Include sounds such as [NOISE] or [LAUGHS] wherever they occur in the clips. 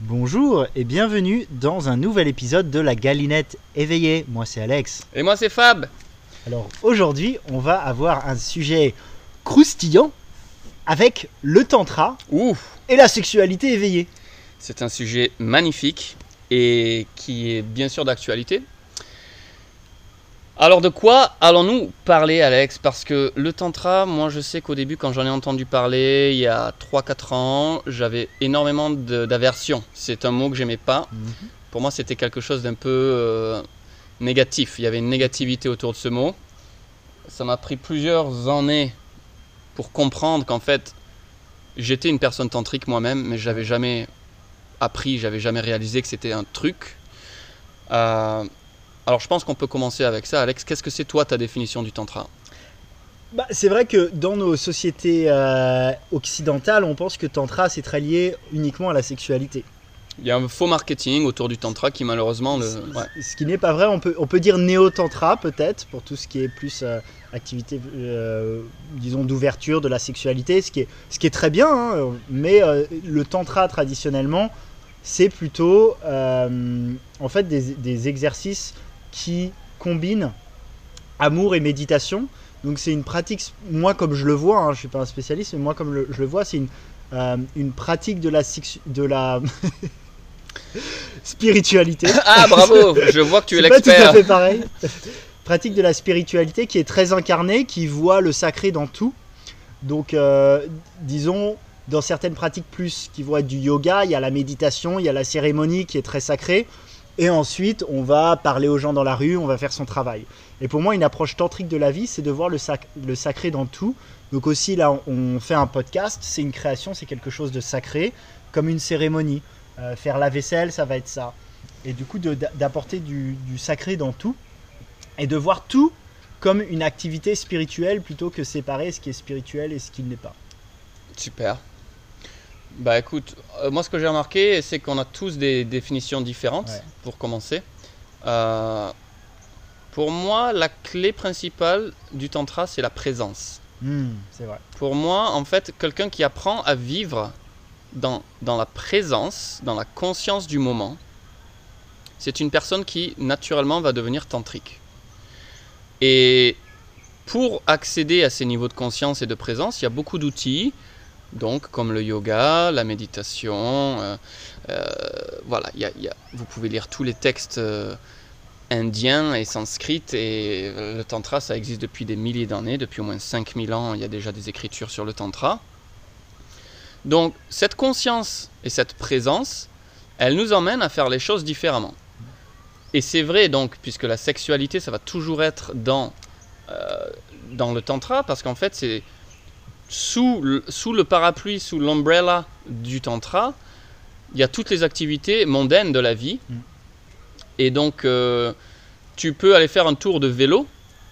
Bonjour et bienvenue dans un nouvel épisode de la Galinette éveillée. Moi c'est Alex. Et moi c'est Fab. Alors aujourd'hui on va avoir un sujet croustillant avec le tantra et la sexualité éveillée. c'est un sujet magnifique et qui est bien sûr d'actualité. Alors de quoi allons-nous parler Alex? Parce que le tantra, moi je sais qu'au début quand j'en ai entendu parler il y a 3-4 ans, j'avais énormément d'aversion. C'est un mot que j'aimais pas. Pour moi c'était quelque chose d'un peu euh, négatif. Il y avait une négativité autour de ce mot. Ça m'a pris plusieurs années pour comprendre qu'en fait j'étais une personne tantrique moi-même, mais j'avais jamais appris, j'avais jamais réalisé que c'était un truc. Euh, alors je pense qu'on peut commencer avec ça. Alex, qu'est-ce que c'est toi ta définition du tantra? Bah, c'est vrai que dans nos sociétés euh, occidentales on pense que tantra c'est très lié uniquement à la sexualité. Il y a un faux marketing autour du tantra qui malheureusement le... Ce- ouais. Ce qui n'est pas vrai, on peut, on peut dire néo-tantra peut-être, pour tout ce qui est plus euh, activité, euh, disons, d'ouverture de la sexualité, ce qui est, ce qui est très bien, hein, mais euh, le tantra traditionnellement, c'est plutôt en fait des, des exercices qui combinent amour et méditation. Donc c'est une pratique, moi comme je le vois, hein, je suis pas un spécialiste, mais moi comme le- je le vois, c'est une, euh, une pratique de la, sexu- de la [LAUGHS] spiritualité. [LAUGHS] Ah bravo, je vois que tu es C'est pas tout à l'expert. fait pareil. Pratique de la spiritualité qui est très incarnée, qui voit le sacré dans tout. Donc, euh, disons, dans certaines pratiques plus qui vont être du yoga, il y a la méditation, il y a la cérémonie qui est très sacrée. Et ensuite, on va parler aux gens dans la rue, on va faire son travail. Et pour moi, une approche tantrique de la vie, c'est de voir le, sac- le sacré dans tout. Donc aussi, là, on fait un podcast, c'est une création, c'est quelque chose de sacré, comme une cérémonie. Euh, faire la vaisselle, ça va être ça. Et du coup, d'apporter du, du sacré dans tout, et de voir tout comme une activité spirituelle plutôt que séparer ce qui est spirituel et ce qui ne l'est pas. Super. Bah écoute, euh, moi ce que j'ai remarqué, c'est qu'on a tous des définitions différentes, Ouais. pour commencer. Euh, pour moi, la clé principale du tantra, c'est la présence. Hmm, c'est vrai. Pour moi, en fait, quelqu'un qui apprend à vivre dans, dans la présence, dans la conscience du moment, c'est une personne qui naturellement va devenir tantrique. Et pour accéder à ces niveaux de conscience et de présence, il y a beaucoup d'outils, donc comme le yoga, la méditation. euh, euh, voilà, vous pouvez lire tous les textes euh, indiens et sanskrits et le tantra, ça existe depuis des milliers d'années, depuis au moins 5000 ans, il y a déjà des écritures sur le tantra. Donc cette conscience et cette présence, elle nous emmène à faire les choses différemment. Et c'est vrai donc, puisque la sexualité, ça va toujours être dans, dans le tantra, parce qu'en fait, c'est sous le, sous le parapluie, sous l'umbrella du tantra, il y a toutes les activités mondaines de la vie. Mm. Et donc, euh, tu peux aller faire un tour de vélo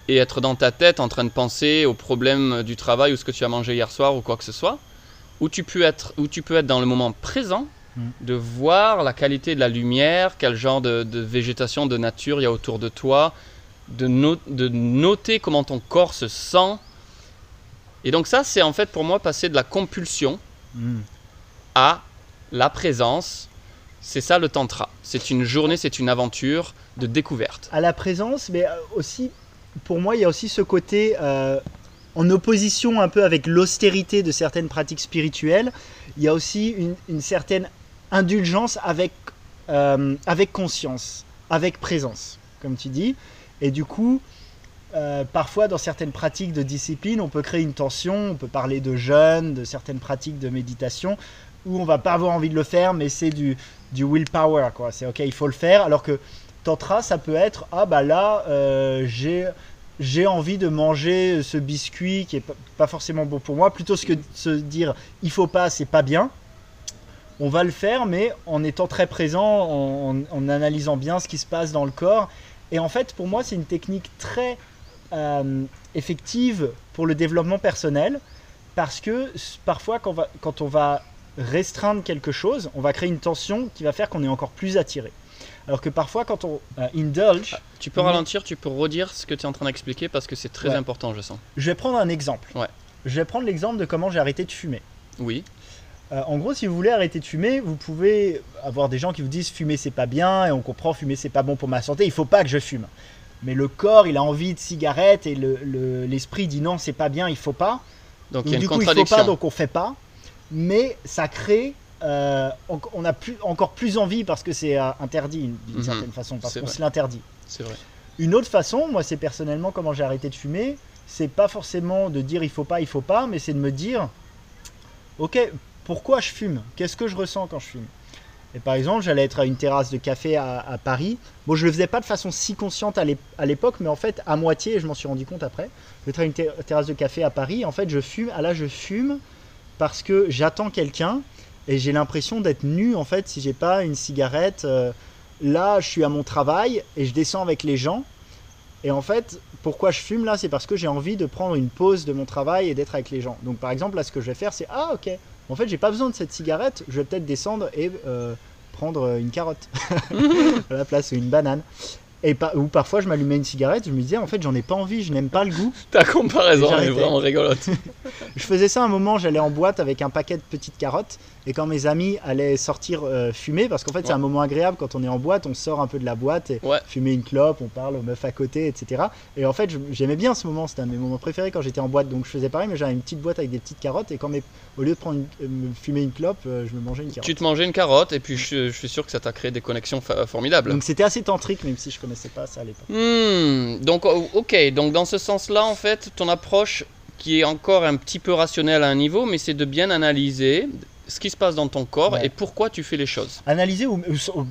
et être dans ta tête en train de penser aux problèmes du travail ou ce que tu as mangé hier soir ou quoi que ce soit. Ou tu peux être, ou tu peux être dans le moment présent, Mm. de voir la qualité de la lumière, quel genre de, de végétation, de nature il y a autour de toi, de, no- de noter comment ton corps se sent. Et donc ça, c'est en fait pour moi passer de la compulsion Hmm. à la présence. C'est ça le tantra. C'est une journée, c'est une aventure de découverte. À la présence, mais euh, aussi, pour moi, il y a aussi ce côté euh, en opposition un peu avec l'austérité de certaines pratiques spirituelles. Il y a aussi une, une certaine indulgence avec, euh, avec conscience, avec présence, comme tu dis. Et du coup, euh, parfois dans certaines pratiques de discipline, on peut créer une tension, on peut parler de jeûne, de certaines pratiques de méditation, où on va pas avoir envie de le faire, mais c'est du, du willpower, quoi. C'est ok, il faut le faire, alors que tantra, ça peut être ah bah là euh, j'ai j'ai envie de manger ce biscuit qui est pas- forcément bon pour moi, plutôt que de se dire il faut pas, c'est pas bien. On va le faire, mais en étant très présent, en, en- en analysant bien ce qui se passe dans le corps. Et en fait, pour moi, c'est une technique très euh, effective pour le développement personnel, parce que parfois, quand, on va- quand on va restreindre quelque chose, on va créer une tension qui va faire qu'on est encore plus attiré. Alors que parfois, quand on euh, indulge, Tu peux ralentir, tu peux redire ce que tu es en train d'expliquer parce que c'est très Ouais. important, je sens. je vais prendre un exemple. Ouais. Je vais prendre l'exemple de comment j'ai arrêté de fumer. Oui. Euh, en gros, si vous voulez arrêter de fumer, vous pouvez avoir des gens qui vous disent fumer c'est pas bien et on comprend fumer c'est pas bon pour ma santé, il faut pas que je fume. Mais le corps, il a envie de cigarette et l'esprit le, l'esprit dit non, c'est pas bien, il faut pas. Donc, il y a du une coup, il faut pas, donc on fait pas. Mais ça crée, euh, on, on a plus, encore plus envie parce que c'est euh, interdit d'une Mhm. certaine façon, parce qu'on se l'interdit. C'est vrai. Une autre façon, moi c'est personnellement comment j'ai arrêté de fumer, c'est pas forcément de dire il faut pas, il faut pas, mais c'est de me dire, ok, pourquoi je fume? Qu'est-ce que je ressens quand je fume? Et par exemple, j'allais être à une terrasse de café à, Paris. Bon, je le faisais pas de façon si consciente à l'ép- à l'époque, mais en fait à moitié, je m'en suis rendu compte après. Je vais à une ter- terrasse de café à Paris. En fait, je fume. Ah là, je fume parce que j'attends quelqu'un et j'ai l'impression d'être nu en fait si j'ai pas une cigarette. euh, là, je suis à mon travail et je descends avec les gens. Et en fait, pourquoi je fume là? C'est parce que j'ai envie de prendre une pause de mon travail et d'être avec les gens. Donc par exemple, là, ce que je vais faire, c'est Ah, ok, en fait, j'ai pas besoin de cette cigarette, je vais peut-être descendre et euh, prendre une carotte [LAUGHS] à la place ou une banane. Et par- ou parfois, je m'allumais une cigarette, je me disais En fait, j'en ai pas envie, je n'aime pas le goût. [LAUGHS] Ta comparaison est vraiment rigolote. [LAUGHS] [LAUGHS] Je faisais ça un moment, j'allais en boîte avec un paquet de petites carottes. Et quand mes amis allaient sortir euh, fumer, parce qu'en fait, c'est un moment agréable quand on est en boîte, on sort un peu de la boîte et Ouais. fumer une clope, on parle aux meufs à côté, etc. Et en fait, j'aimais bien ce moment, c'était un de mes moments préférés quand j'étais en boîte. Donc je faisais pareil, mais j'avais une petite boîte avec des petites carottes. Et quand mes- au lieu de prendre une- euh, me fumer une clope, euh, je me mangeais une carotte. tu te mangeais une carotte et puis je, je suis sûr que ça t'a créé des connexions formidables. Donc c'était assez tantrique, même si je connaissais pas ça à l'époque. Hmm, donc oh, ok, donc dans ce sens-là, en fait, ton approche qui est encore un petit peu rationnelle à un niveau, mais c'est de bien analyser ce qui se passe dans ton corps Ouais. et pourquoi tu fais les choses Analyser ou,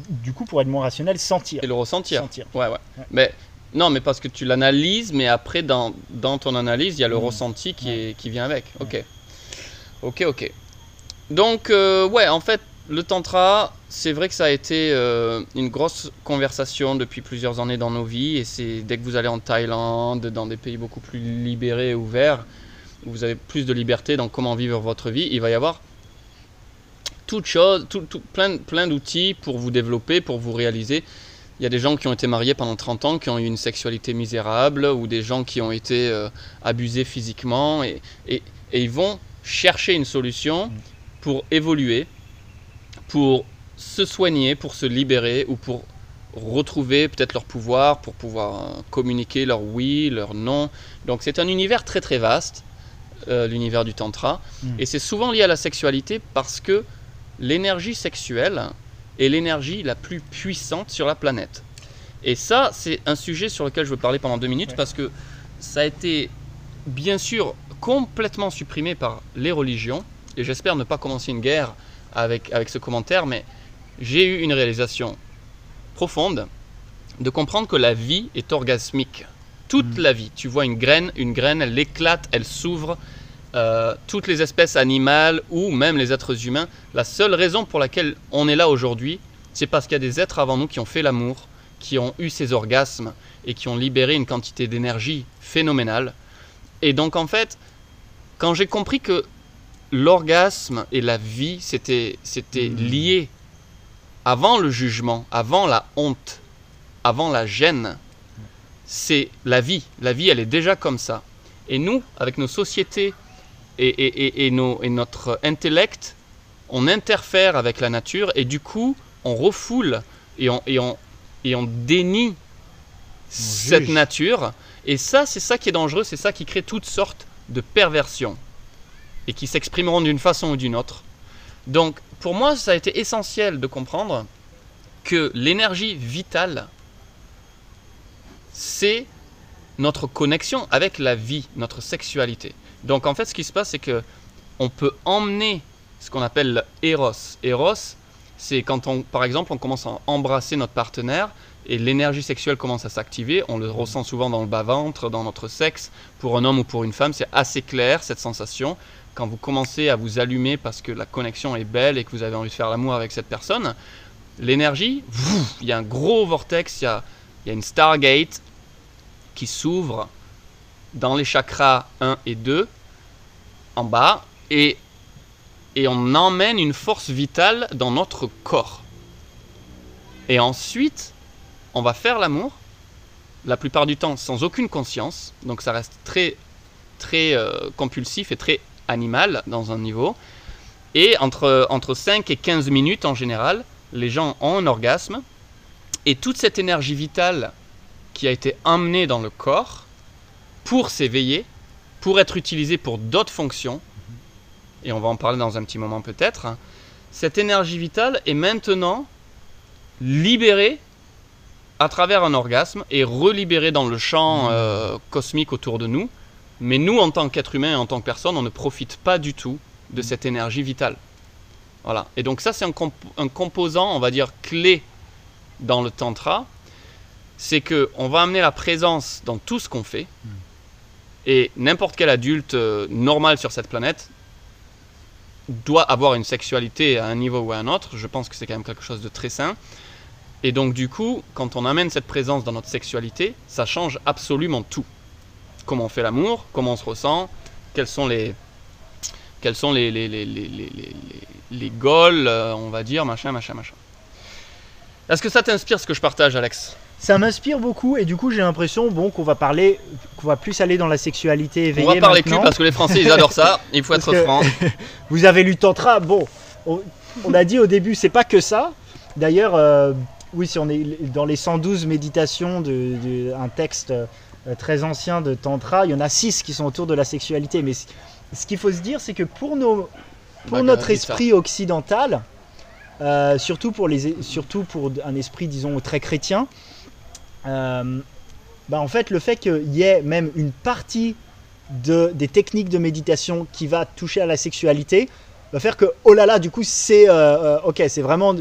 du coup, pour être moins rationnel, sentir. et le ressentir. Sentir. Ouais, ouais. Ouais. Mais non, mais parce que tu l'analyses, mais après dans, dans ton analyse, il y a le Mm. ressenti qui, Ouais. est, qui vient avec. Ok. Ok, ok. Donc euh, ouais, en fait, le tantra, c'est vrai que ça a été euh, une grosse conversation depuis plusieurs années dans nos vies, et c'est dès que vous allez en Thaïlande, dans des pays beaucoup plus libérés et ouverts, où vous avez plus de liberté dans comment vivre votre vie, il va y avoir toute chose, tout, tout- plein, d'outils pour vous développer, pour vous réaliser. Il y a des gens qui ont été mariés pendant 30 ans, qui ont eu une sexualité misérable, ou des gens qui ont été euh, abusés physiquement, et, ils vont chercher une solution pour évoluer, pour se soigner, pour se libérer, ou pour retrouver peut-être leur pouvoir, pour pouvoir euh, communiquer leur oui, leur non. Donc c'est un univers très très vaste, euh, l'univers du tantra, Mm. et c'est souvent lié à la sexualité parce que l'énergie sexuelle est l'énergie la plus puissante sur la planète. Et ça, c'est un sujet sur lequel je veux parler pendant deux minutes Ouais. parce que ça a été bien sûr complètement supprimé par les religions. Et j'espère ne pas commencer une guerre avec, avec ce commentaire, mais j'ai eu une réalisation profonde de comprendre que la vie est orgasmique. Toute Mhm. la vie. Tu vois une graine, une graine, elle éclate, elle s'ouvre. Euh, toutes les espèces animales ou même les êtres humains, la seule raison pour laquelle on est là aujourd'hui, c'est parce qu'il y a des êtres avant nous qui ont fait l'amour, qui ont eu ces orgasmes et qui ont libéré une quantité d'énergie phénoménale. Et donc en fait, quand j'ai compris que l'orgasme et la vie, c'était c'était Mhm. lié avant le jugement, avant la honte, avant la gêne, c'est la vie. La vie, elle est déjà comme ça. Et nous, avec nos sociétés et, et- et- nos- et notre intellect, on interfère avec la nature et du coup, on refoule et on, et on, et on dénie cette juge. nature. Et ça, c'est ça qui est dangereux, c'est ça qui crée toutes sortes de perversions et qui s'exprimeront d'une façon ou d'une autre. Donc, pour moi, ça a été essentiel de comprendre que l'énergie vitale, c'est notre connexion avec la vie, notre sexualité. Donc en fait, ce qui se passe, c'est que on peut emmener ce qu'on appelle le Eros. Eros, c'est quand on, par exemple, on commence à embrasser notre partenaire et l'énergie sexuelle commence à s'activer. On le ressent souvent dans le bas-ventre, dans notre sexe. Pour un homme ou pour une femme, c'est assez clair cette sensation. Quand vous commencez à vous allumer parce que la connexion est belle et que vous avez envie de faire l'amour avec cette personne, l'énergie, il y a un gros vortex, il y a, une Stargate qui s'ouvre dans les chakras 1 et 2 en bas et, et on emmène une force vitale dans notre corps. Et ensuite, on va faire l'amour, la plupart du temps sans aucune conscience, donc ça reste très, très euh, compulsif et très animal dans un niveau. Et entre, entre 5 et 15 minutes en général, les gens ont un orgasme. Et toute cette énergie vitale qui a été emmenée dans le corps pour s'éveiller, pour être utilisée pour d'autres fonctions, et on va en parler dans un petit moment peut-être, cette énergie vitale est maintenant libérée à travers un orgasme et relibérée dans le champ euh, cosmique autour de nous. Mais nous, en tant qu'être humain et en tant que personne, on ne profite pas du tout de cette énergie vitale. Voilà. Et donc ça, c'est un, un, composant, on va dire, clé dans le tantra. C'est que on va amener la présence dans tout ce qu'on fait. Et n'importe quel adulte euh, normal sur cette planète doit avoir une sexualité à un niveau ou à un autre. Je pense que c'est quand même quelque chose de très sain. Et donc du coup, quand on amène cette présence dans notre sexualité, ça change absolument tout. Comment on fait l'amour, comment on se ressent, quels sont les, quels sont les, les, les, les, les goals, euh, on va dire, machin, machin, machin. Est-ce que ça t'inspire ce que je partage, Alex? Ça m'inspire beaucoup et du coup j'ai l'impression bon qu'on va parler, qu'on va plus aller dans la sexualité éveillée. On va parler maintenant. cul parce que les Français ils adorent ça. [LAUGHS] Il faut être franc. [LAUGHS] Vous avez lu Tantra, bon, on, on a dit au début c'est pas que ça. D'ailleurs, euh, oui, si on est dans les 112 méditations de, de- un texte très ancien de Tantra, il y en a 6 qui sont autour de la sexualité. Mais ce qu'il faut se dire, c'est que pour, nos, pour Bah, notre esprit occidental, euh, surtout, pour les, surtout pour un esprit, disons, très chrétien, euh, bah, en fait, le fait qu'il y ait même une partie de, des techniques de méditation qui va toucher à la sexualité va faire que, oh là là, du coup, c'est euh, euh, ok, c'est vraiment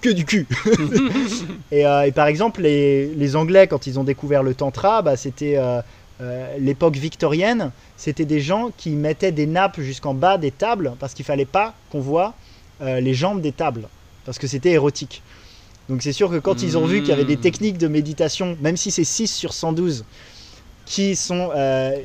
que du cul. [LAUGHS] et, euh, et par exemple, les, les Anglais, quand ils ont découvert le Tantra, bah, c'était euh, euh, l'époque victorienne, c'était des gens qui mettaient des nappes jusqu'en bas des tables parce qu'il fallait pas qu'on voit les jambes des tables parce que c'était érotique. Donc c'est sûr que quand ils ont vu qu'il y avait des Mm. techniques de méditation, même si c'est 6 sur 112 qui sont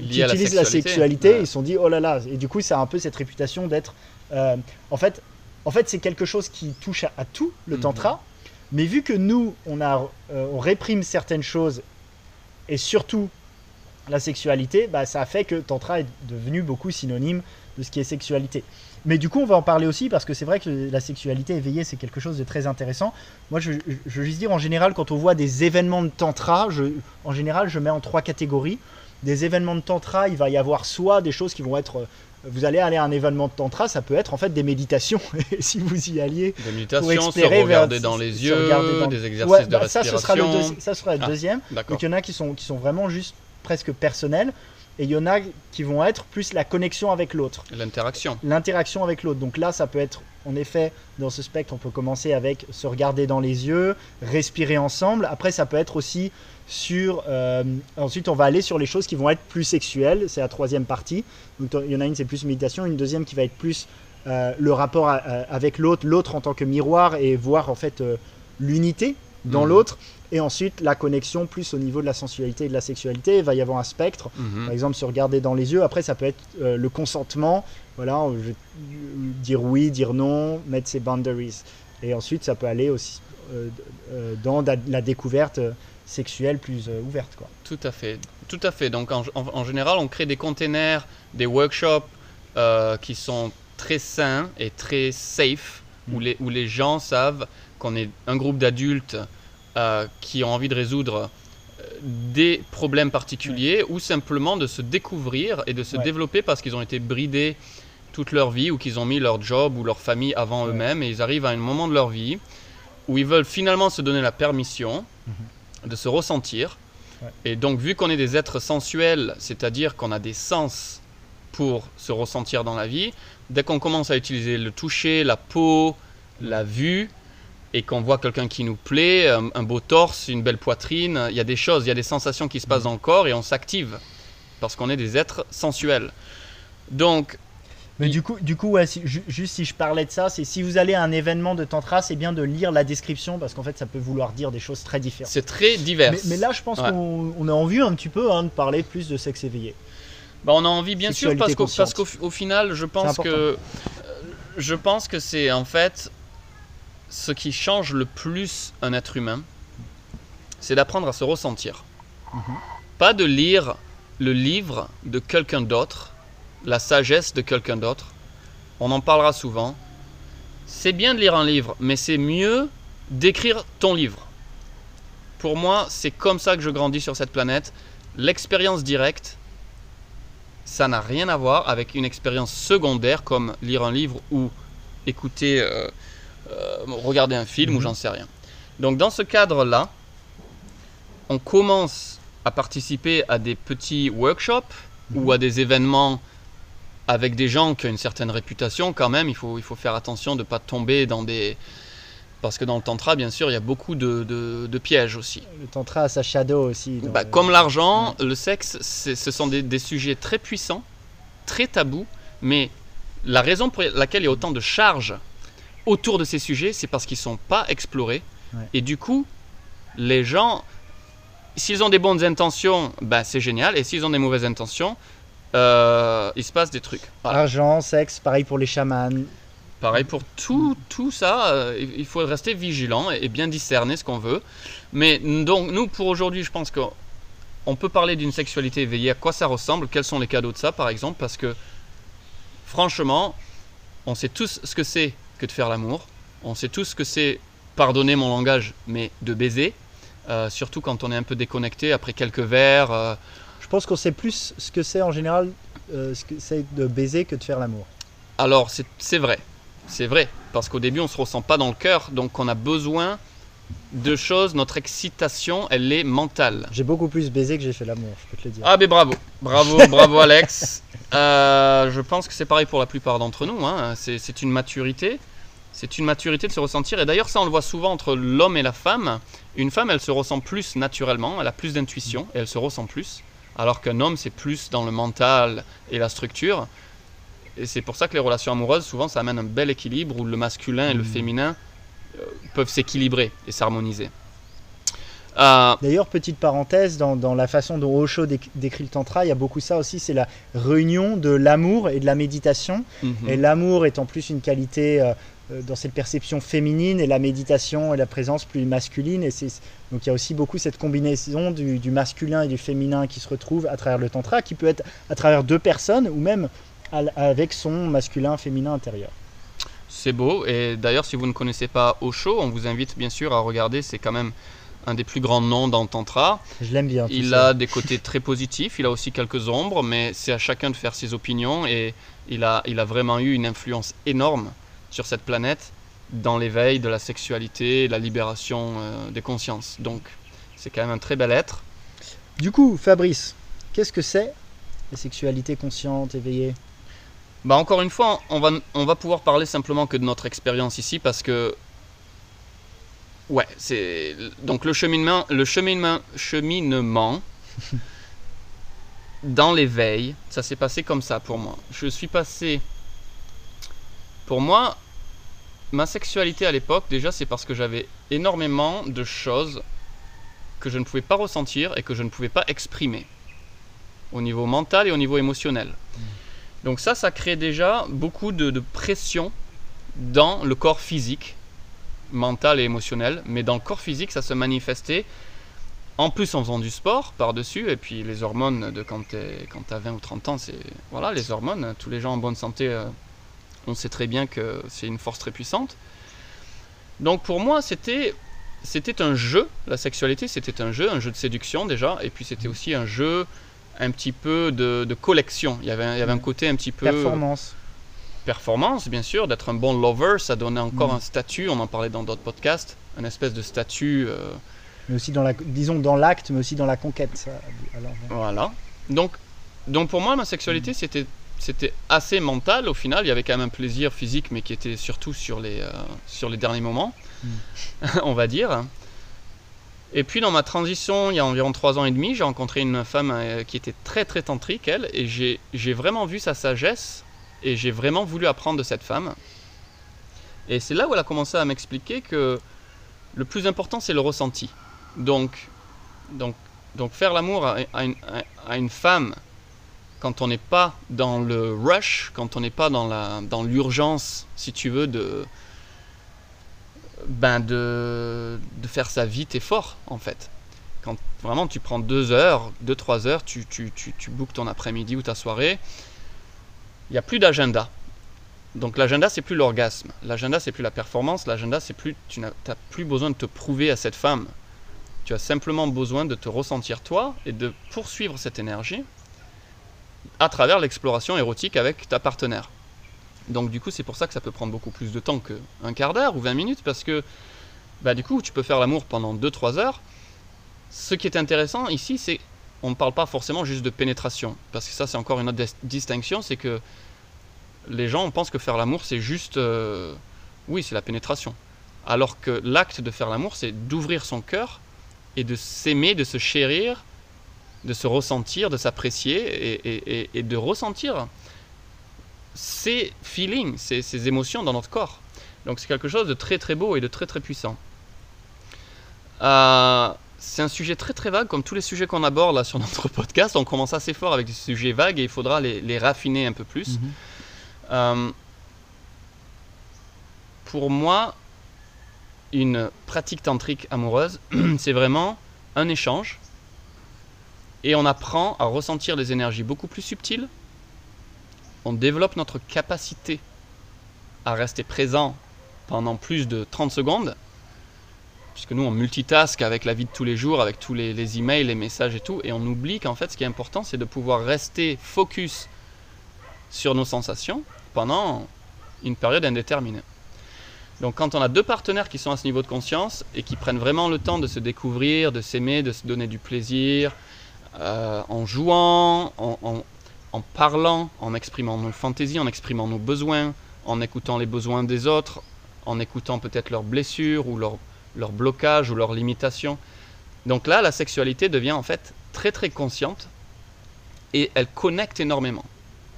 qui la utilisent la sexualité. Ouais. ils se sont dit oh là là et du coup ça a un peu cette réputation d'être en fait en fait c'est quelque chose qui touche à, à tout le Mhm. tantra mais vu que nous on a euh, on réprime certaines choses et surtout la sexualité bah, ça a fait que tantra est devenu beaucoup synonyme de ce qui est sexualité mais du coup on va en parler aussi parce que c'est vrai que la sexualité éveillée c'est quelque chose de très intéressant moi je, je- je veux juste dire en général quand on voit des événements de tantra je, en général je mets en trois catégories des événements de tantra, il va y avoir soit des choses qui vont être. Vous allez aller à un événement de tantra, ça peut être en fait des méditations. [LAUGHS] Et si vous y alliez, Des méditations, explorer vers- regarder dans les yeux, dans- des exercices ouais, de bah, ça, respiration. ce sera le, deuxi- ça sera le Ah. deuxième. Donc il y en a qui sont, qui sont vraiment juste presque personnels. Et il y en a qui vont être plus la connexion avec l'autre, L'interaction. l'interaction avec l'autre. Donc là, ça peut être, en effet, dans ce spectre, on peut commencer avec se regarder dans les yeux, respirer ensemble. Après, ça peut être aussi sur. euh, ensuite, on va aller sur les choses qui vont être plus sexuelles. C'est la troisième partie. Donc il y en a une, c'est plus méditation. Une deuxième qui va être plus euh, le rapport à- à- avec l'autre, l'autre en tant que miroir et voir en fait euh, l'unité dans Mhm. l'autre. Et ensuite, la connexion plus au niveau de la sensualité et de la sexualité. Il va y avoir un spectre. Mhm. Par exemple, se regarder dans les yeux. Après, ça peut être euh, le consentement. Voilà, je- dire oui, dire non, mettre ses boundaries. Et ensuite, ça peut aller aussi euh, euh, dans da- la découverte sexuelle plus euh, ouverte. Quoi. Tout à fait. Tout à fait. Donc en, en- en général, on crée des containers, des workshops qui sont très sains et très safe, où, Mm. les, où les gens savent qu'on est un groupe d'adultes euh, qui ont envie de résoudre euh, des problèmes particuliers ou simplement de se découvrir et de se Ouais. développer parce qu'ils ont été bridés toute leur vie ou qu'ils ont mis leur job ou leur famille avant Ouais. eux-mêmes et ils arrivent à un moment de leur vie où ils veulent finalement se donner la permission de se ressentir. Et donc, vu qu'on est des êtres sensuels, c'est-à-dire qu'on a des sens pour se ressentir dans la vie, dès qu'on commence à utiliser le toucher, la peau, la vue, et qu'on voit quelqu'un qui nous plaît, un, un beau torse, une belle poitrine, il y a des choses, il y a des sensations qui se passent dans le corps et on s'active parce qu'on est des êtres sensuels. Donc, Mais Il- du coup, du coup ouais, si- ju- juste si je parlais de ça, c'est si vous allez à un événement de tantra, c'est bien de lire la description parce qu'en fait, ça peut vouloir dire des choses très différentes. c'est très divers. Mais, mais là, je pense Ouais. qu'on on a envie un petit peu hein, de parler plus de sexe éveillé. Bah, on a envie, bien sûr, parce Sexualité qu'au, parce final, je pense que euh, je pense que c'est en fait ce qui change le plus un être humain, c'est d'apprendre à se ressentir. Mhm. Pas de lire le livre de quelqu'un d'autre, la sagesse de quelqu'un d'autre. On en parlera souvent. c'est bien de lire un livre, mais c'est mieux d'écrire ton livre. Pour moi, c'est comme ça que je grandis sur cette planète. L'expérience directe, ça n'a rien à voir avec une expérience secondaire comme lire un livre ou écouter, euh, euh, regarder un film ou Mhm. j'en sais rien. Donc dans ce cadre-là, on commence à participer à des petits workshops ou à des événements avec des gens qui ont une certaine réputation quand même. Il faut, il faut faire attention de ne pas tomber dans des... Parce que dans le tantra, bien sûr, il y a beaucoup de, de- de pièges aussi. Le tantra a sa shadow aussi. Bah, le- comme l'argent, le sexe, ce sont des, des sujets très puissants, très tabous, mais la raison pour laquelle il y a autant de charges autour de ces sujets, c'est parce qu'ils ne sont pas explorés. Ouais. Et du coup, les gens, s'ils ont des bonnes intentions, bah, c'est génial, et s'ils ont des mauvaises intentions, euh, il se passe des trucs. Voilà. Argent, sexe, pareil pour les chamans. Pareil pour tout, tout ça, euh, il il faut rester vigilant et et bien discerner ce qu'on veut. Mais donc nous pour aujourd'hui, je pense qu'on peut parler d'une sexualité éveillée. À quoi ça ressemble Quels sont les cadeaux de ça, par exemple Parce que franchement, on sait tous ce que c'est que de faire l'amour. On sait tous ce que c'est, pardonner mon langage, mais de baiser. Euh, surtout quand on est un peu déconnecté après quelques verres. euh, Je pense qu'on sait plus ce que c'est en général, euh, ce que c'est de baiser que de faire l'amour. Alors, c'est vrai. C'est vrai. Parce qu'au début, on ne se ressent pas dans le cœur. Donc, on a besoin de choses. Notre excitation, elle est mentale. J'ai beaucoup plus baisé que j'ai fait l'amour, je peux te le dire. Ah, ben bravo. Bravo, [LAUGHS] bravo, Alex. Je pense que c'est pareil pour la plupart d'entre nous. hein. C'est une maturité. C'est une maturité de se ressentir. Et d'ailleurs, ça, on le voit souvent entre l'homme et la femme. Une femme, elle se ressent plus naturellement. Elle a plus d'intuition et elle se ressent plus. Alors qu'un homme, c'est plus dans le mental et la structure. Et c'est pour ça que les relations amoureuses, souvent, ça amène un bel équilibre où le masculin et le Mm. féminin euh, peuvent s'équilibrer et s'harmoniser. Euh, D'ailleurs, petite parenthèse, dans, dans la façon dont Osho déc- décrit le tantra, il y a beaucoup ça aussi, c'est la réunion de l'amour et de la méditation. mhm. Et l'amour est en plus une qualité euh, dans cette perception féminine et la méditation et la présence plus masculine. Et donc il y a aussi beaucoup cette combinaison du, du masculin et du féminin qui se retrouvent à travers le tantra, qui peut être à travers deux personnes ou même avec son masculin féminin intérieur. C'est beau. Et d'ailleurs, si vous ne connaissez pas Osho, on vous invite bien sûr à regarder. C'est quand même un des plus grands noms dans le Tantra. Je l'aime bien. Il a des côtés très positifs, il a aussi quelques ombres, mais c'est à chacun de faire ses opinions. Et il a, il a vraiment eu une influence énorme sur cette planète dans l'éveil de la sexualité, la libération euh, des consciences. Donc, c'est quand même un très bel être. Du coup, Fabrice, qu'est-ce que c'est la sexualité consciente, éveillée Bah encore une fois, on va, on va pouvoir parler simplement que de notre expérience ici parce que ouais, c'est donc le cheminement, le cheminement, cheminement [LAUGHS] dans l'éveil, ça s'est passé comme ça pour moi. Je suis passé, pour moi, ma sexualité à l'époque déjà c'est parce que j'avais énormément de choses que je ne pouvais pas ressentir et que je ne pouvais pas exprimer au niveau mental et au niveau émotionnel. Donc ça, ça crée déjà beaucoup de, de pression dans le corps physique, mental et émotionnel. Mais dans le corps physique, ça se manifestait en plus en faisant du sport par-dessus. Et puis les hormones de quand tu as 20 ou 30 ans, c'est voilà, les hormones. Tous les gens en bonne santé, euh, on sait très bien que c'est une force très puissante. Donc pour moi, c'était c'était un jeu. La sexualité, c'était un jeu, un jeu de séduction déjà. Et puis c'était aussi un jeu un petit peu de, de collection. Il y, avait, un- il y avait un côté un petit peu Performance. performance, bien sûr, d'être un bon lover, ça donnait encore Mm. un statut, on en parlait dans d'autres podcasts, un espèce de statut, euh, Mais aussi dans la, disons dans l'acte, mais aussi dans la conquête. Ça, alors, voilà. Donc, donc pour moi, ma sexualité, c'était c'était assez mental au final, il y avait quand même un plaisir physique, mais qui était surtout sur les, euh, sur les derniers moments, [LAUGHS] on va dire. Et puis dans ma transition, il y a environ trois ans et demi, j'ai rencontré une femme euh, qui était très très tantrique, elle, et j'ai vraiment vu sa sagesse, et j'ai vraiment voulu apprendre de cette femme. Et c'est là où elle a commencé à m'expliquer que le plus important, c'est le ressenti. Donc, donc, donc faire l'amour à- à une femme quand on n'est pas dans le rush, quand on n'est pas dans la dans l'urgence, si tu veux, de ben de, de faire ça vite et fort en fait. Quand vraiment tu prends deux heures, deux trois heures, tu, tu, tu, tu bookes ton après-midi ou ta soirée, il n'y a plus d'agenda. Donc l'agenda, c'est plus l'orgasme. L'agenda, c'est plus la performance. L'agenda, c'est plus tu n'as plus besoin de te prouver à cette femme. Tu as simplement besoin de te ressentir toi et de poursuivre cette énergie à travers l'exploration érotique avec ta partenaire. Donc du coup, c'est pour ça que ça peut prendre beaucoup plus de temps qu'un quart d'heure ou 20 minutes parce que bah, du coup, tu peux faire l'amour pendant 2-3 heures. Ce qui est intéressant ici, c'est on ne parle pas forcément juste de pénétration parce que ça, c'est encore une autre dis- distinction, c'est que les gens pensent que faire l'amour, c'est juste euh, oui, c'est la pénétration. Alors que l'acte de faire l'amour, c'est d'ouvrir son cœur et de s'aimer, de se chérir, de se ressentir, de s'apprécier et, et- et- et de ressentir ces feelings, ces, ces émotions dans notre corps. Donc c'est quelque chose de très très beau et de très très puissant. Euh, c'est un sujet très très vague, comme tous les sujets qu'on aborde là sur notre [LAUGHS] podcast. On commence assez fort avec des sujets vagues et il faudra les, les raffiner un peu plus. Mhm. Euh, pour moi, une pratique tantrique amoureuse, [CLEARS THROAT] c'est vraiment un échange et on apprend à ressentir des énergies beaucoup plus subtiles. On développe notre capacité à rester présent pendant plus de 30 secondes, puisque nous on multitask avec la vie de tous les jours, avec tous les, les emails, les messages et tout, et on oublie qu'en fait ce qui est important c'est de pouvoir rester focus sur nos sensations pendant une période indéterminée. Donc quand on a deux partenaires qui sont à ce niveau de conscience et qui prennent vraiment le temps de se découvrir, de s'aimer, de se donner du plaisir, euh, en jouant, en, en- parlant, en exprimant nos fantaisies, en exprimant nos besoins, en écoutant les besoins des autres, en écoutant peut-être leurs blessures ou leurs blocages ou leurs limitations. Donc là, la sexualité devient en fait très très consciente et elle connecte énormément.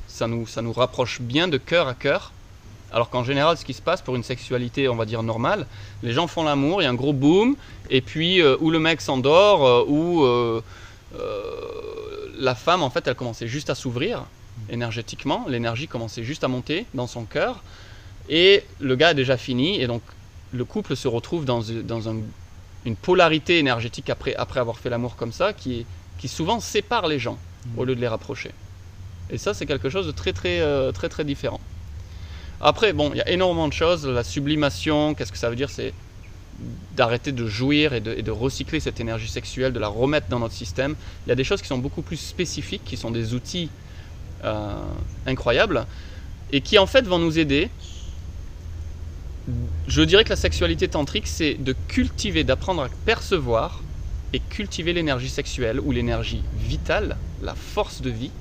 Ça nous, ça nous rapproche bien de cœur à cœur. Alors qu'en général, ce qui se passe pour une sexualité, on va dire normale, les gens font l'amour, il y a un gros boom, et puis euh, ou le mec s'endort, euh, ou euh, la femme, en fait, elle commençait juste à s'ouvrir énergétiquement, l'énergie commençait juste à monter dans son cœur, et le gars a déjà fini, et donc le couple se retrouve dans, dans un- une polarité énergétique après, après avoir fait l'amour comme ça, qui, qui souvent sépare les gens Mhm. au lieu de les rapprocher. Et ça, c'est quelque chose de très très euh, très très différent. Après, bon, il y a énormément de choses. La sublimation, qu'est-ce que ça veut dire? C'est d'arrêter de jouir et de, de recycler cette énergie sexuelle, de la remettre dans notre système. Il y a des choses qui sont beaucoup plus spécifiques, qui sont des outils euh, incroyables et qui en fait vont nous aider. Je dirais que la sexualité tantrique, c'est de cultiver, d'apprendre à percevoir et cultiver l'énergie sexuelle ou l'énergie vitale, la force de vie.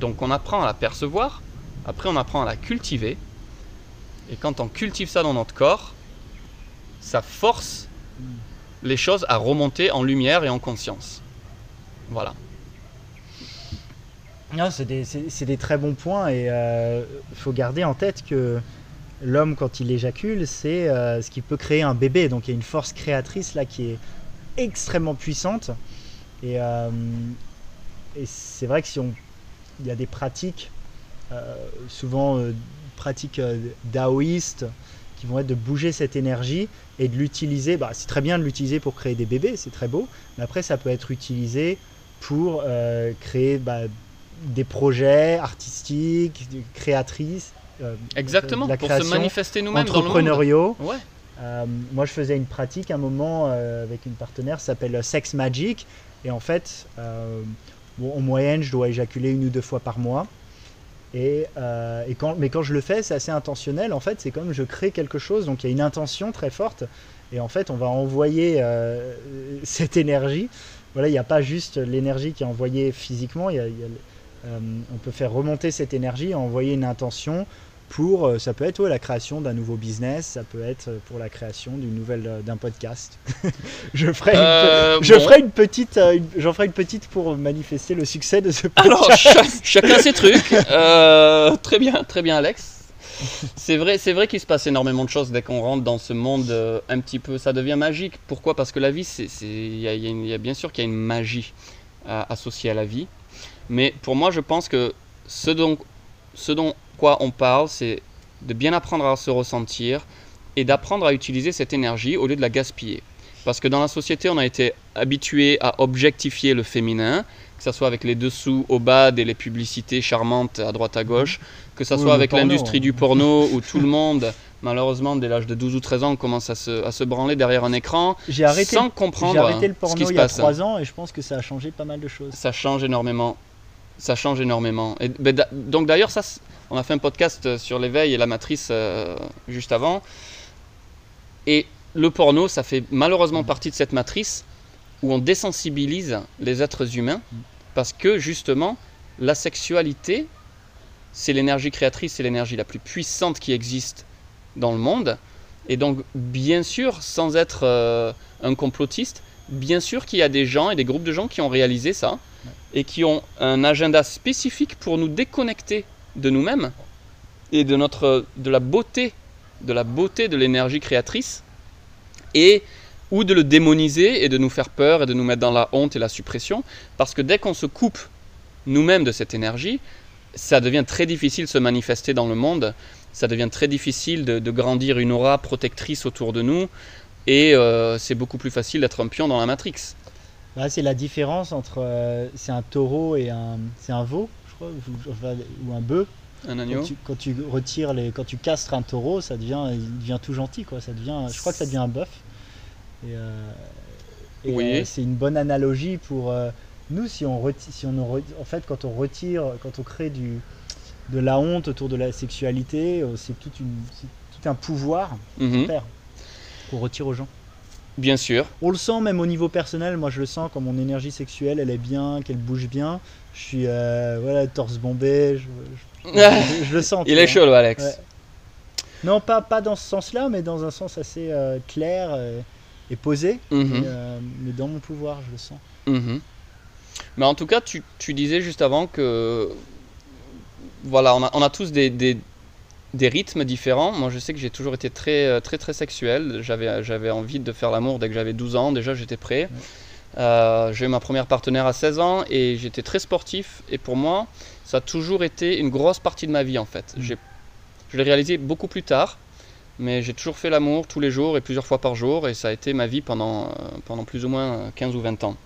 Donc on apprend à la percevoir, après on apprend à la cultiver. Et quand on cultive ça dans notre corps, ça force les choses à remonter en lumière et en conscience. Voilà. Non, c'est des, des très bons points et il faut garder en tête que l'homme, quand il éjacule, c'est euh, ce qui peut créer un bébé. Donc il y a une force créatrice là qui est extrêmement puissante. Et, euh, et c'est vrai que si on. Il y a des pratiques, euh, souvent euh, pratiques euh, daoïstes, qui vont être de bouger cette énergie et de l'utiliser. Bah, c'est très bien de l'utiliser pour créer des bébés, c'est très beau. Mais après, ça peut être utilisé pour euh, créer bah, des projets artistiques, créatrices. euh, Exactement, la pour se création, manifester nous-mêmes dans le monde. entrepreneuriaux. Ouais. Euh, moi, je faisais une pratique un moment avec une partenaire, ça s'appelle Sex Magic. Et en fait, bon, en moyenne, je dois éjaculer une ou deux fois par mois. Et, euh, et quand, mais quand je le fais, c'est assez intentionnel. En fait, c'est comme je crée quelque chose. Donc, il y a une intention très forte. Et en fait, on va envoyer euh, [LAUGHS] cette énergie. Voilà, il n'y a pas juste l'énergie qui est envoyée physiquement. euh, on peut faire remonter cette énergie envoyer une intention pour, euh, ça peut être ouais, la création d'un nouveau business, ça peut être euh, pour la création d'une nouvelle euh, d'un podcast. [LAUGHS] je ferai, une, je bon. ferai une petite, j'en ferai une petite pour manifester le succès de ce podcast. Alors, chacun ses trucs. Euh, très bien, très bien, Alex. C'est vrai, c'est vrai qu'il se passe énormément de choses dès qu'on rentre dans ce monde euh, un petit peu. Ça devient magique. Pourquoi? Parce que la vie, c'est, il y, y a y bien sûr qu'il y a une magie associée à la vie. Mais pour moi, je pense que ce dont, ce dont on parle, c'est de bien apprendre à se ressentir et d'apprendre à utiliser cette énergie au lieu de la gaspiller. Parce que dans la société, on a été habitué à objectifier le féminin, que ce soit avec les dessous au bas et les publicités charmantes à droite à gauche, que ce soit avec l'industrie hein. du porno où tout le monde, [LAUGHS] malheureusement, dès l'âge de 12 ou 13 ans, commence à se, à se branler derrière un écran J'ai arrêté, sans j'ai comprendre arrêté le ce porno se il y a passe. 3 ans et je pense que ça a changé pas mal de choses. Ça change énormément. Ça change énormément. Et, donc d'ailleurs, ça, on a fait un podcast sur l'éveil et la matrice euh, juste avant. Et le porno, ça fait malheureusement partie de cette matrice où on désensibilise les êtres humains parce que justement, la sexualité, c'est l'énergie créatrice, c'est l'énergie la plus puissante qui existe dans le monde. Et donc, bien sûr, sans être euh, un complotiste, bien sûr qu'il y a des gens et des groupes de gens qui ont réalisé ça et qui ont un agenda spécifique pour nous déconnecter de nous-mêmes et de notre de la beauté de la beauté de l'énergie créatrice et ou de le démoniser et de nous faire peur et de nous mettre dans la honte et la suppression. Parce que dès qu'on se coupe nous-mêmes de cette énergie ça devient très difficile de se manifester dans le monde. Ça devient très difficile de, grandir une aura protectrice autour de nous. Et euh, c'est beaucoup plus facile d'être un pion dans la matrix Bah, c'est la différence entre euh, c'est un taureau et un c'est un veau, je crois, ou, un bœuf. un Quand agneau tu, quand tu retires les, quand tu castres un taureau, ça devient, il devient tout gentil quoi. Ça devient, je crois que ça devient un bœuf. Et, euh, et, Oui. euh, c'est une bonne analogie pour nous si on si on en fait quand on retire, quand on crée du de la honte autour de la sexualité, c'est tout un pouvoir Mhm. faire qu'on retire aux gens. Bien sûr On le sent même au niveau personnel, moi je le sens quand mon énergie sexuelle elle est bien, qu'elle bouge bien. Je suis euh, voilà, torse bombé, je, je- [LAUGHS] je- je le sens. Il est chaud le Alex. Ouais. Non, pas, pas dans ce sens-là, mais dans un sens assez euh, clair euh, et posé. Mhm, Mais, euh, mais dans mon pouvoir, je le sens. mhm. Mais en tout cas, tu, tu disais juste avant que voilà, on a, on a tous des, des, des rythmes différents. Moi, je sais que j'ai toujours été très euh, très très sexuel. J'avais j'avais envie de faire l'amour dès que j'avais 12 ans. Déjà, j'étais prêt. Euh, j'ai eu ma première partenaire à 16 ans et j'étais très sportif. Et pour moi, ça a toujours été une grosse partie de ma vie en fait. Mm. Je l'ai réalisé beaucoup plus tard. Mais j'ai toujours fait l'amour tous les jours et plusieurs fois par jour et ça a été ma vie pendant, euh, pendant plus ou moins euh, 15 ou 20 ans.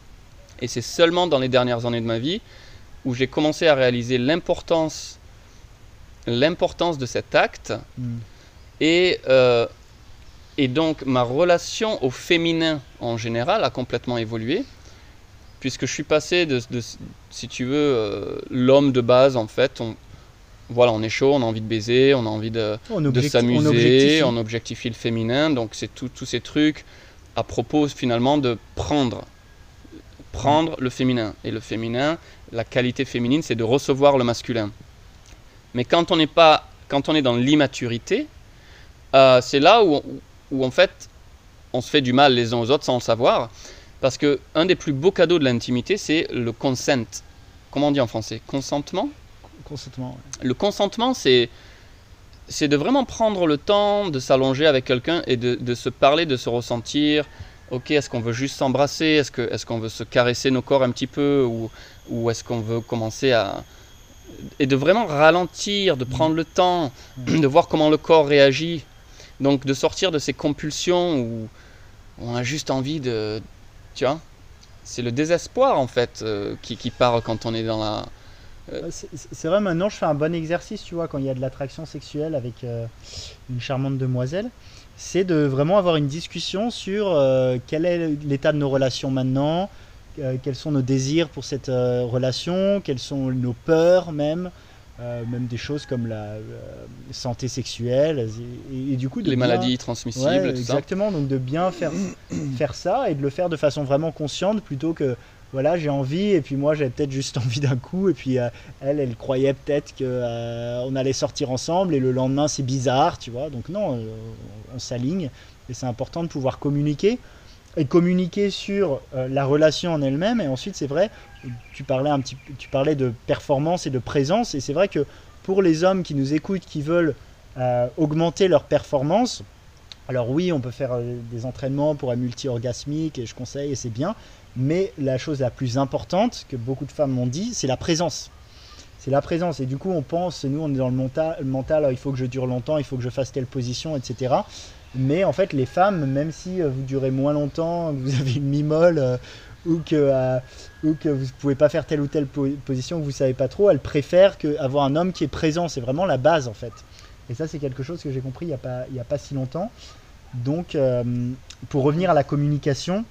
Et c'est seulement dans les dernières années de ma vie où j'ai commencé à réaliser l'importance l'importance de cet acte Mm. et, euh, et donc ma relation au féminin en général a complètement évolué puisque je suis passé de, de- si tu veux euh, l'homme de base en fait on, voilà on est chaud on a envie de baiser on a envie de, de objecti- on s'amuser, objectifie. on objectifie le féminin, donc c'est tout- tous ces trucs à propos finalement de prendre, prendre le féminin. Et le féminin, la qualité féminine, c'est de recevoir le masculin. Mais quand on n'est pas, quand on est dans l'immaturité, euh, c'est là où, où en fait on se fait du mal les uns aux autres sans le savoir, parce que un des plus beaux cadeaux de l'intimité, c'est le consent. Comment on dit en français? Consentement? Consentement. ouais. le consentement, c'est c'est de vraiment prendre le temps de s'allonger avec quelqu'un et de, de se parler, de se ressentir. Ok, est-ce qu'on veut juste s'embrasser? Est-ce que est-ce qu'on veut se caresser nos corps un petit peu? Ou, ou est-ce qu'on veut commencer à et de vraiment ralentir, de prendre le temps, de voir comment le corps réagit. Donc de sortir de ces compulsions où on a juste envie de, tu vois, c'est le désespoir en fait euh, qui, qui part quand on est dans la, Ouais, C'est c'est vrai, maintenant je fais un bon exercice, tu vois, quand il y a de l'attraction sexuelle avec euh, une charmante demoiselle, c'est de vraiment avoir une discussion sur euh, quel est l'état de nos relations maintenant, euh, quels sont nos désirs pour cette euh, relation, quelles sont nos peurs même, euh, même des choses comme la euh, santé sexuelle, et, et du coup de les bien- maladies transmissibles, Ouais, tout ça. exactement, donc de bien faire, [CLEARS THROAT] faire ça et de le faire de façon vraiment consciente plutôt que voilà, j'ai envie et puis moi j'avais peut-être juste [LAUGHS] envie d'un coup et puis euh, elle, elle croyait peut-être que euh, on allait sortir ensemble et le lendemain c'est bizarre, tu vois. Donc non, euh, on s'aligne et c'est important de pouvoir communiquer et communiquer sur euh, la relation en elle-même et ensuite c'est vrai, tu parlais un petit tu parlais de performance et de présence et c'est vrai que pour les hommes qui nous écoutent qui veulent euh, augmenter leur performance alors oui, on peut faire euh, des entraînements pour un multi-orgasmique et je conseille et c'est bien. Mais la chose la plus importante que beaucoup de femmes m'ont dit, c'est la présence. C'est la présence. Et du coup, on pense, nous, on est dans le mental, le mental, ah, il faut que je dure longtemps, il faut que je fasse telle position, etc. Mais en fait, les femmes, même si euh, vous durez moins longtemps, que vous [LAUGHS] avez une mimole euh, ou, que, euh, ou que vous pouvez pas faire telle ou telle po- position que vous savez pas trop, elles préfèrent que avoir un homme qui est présent. C'est vraiment la base en fait. Et ça, c'est quelque chose que j'ai compris il n'y a, pas- il y a pas si longtemps. Donc, euh, pour revenir à la communication,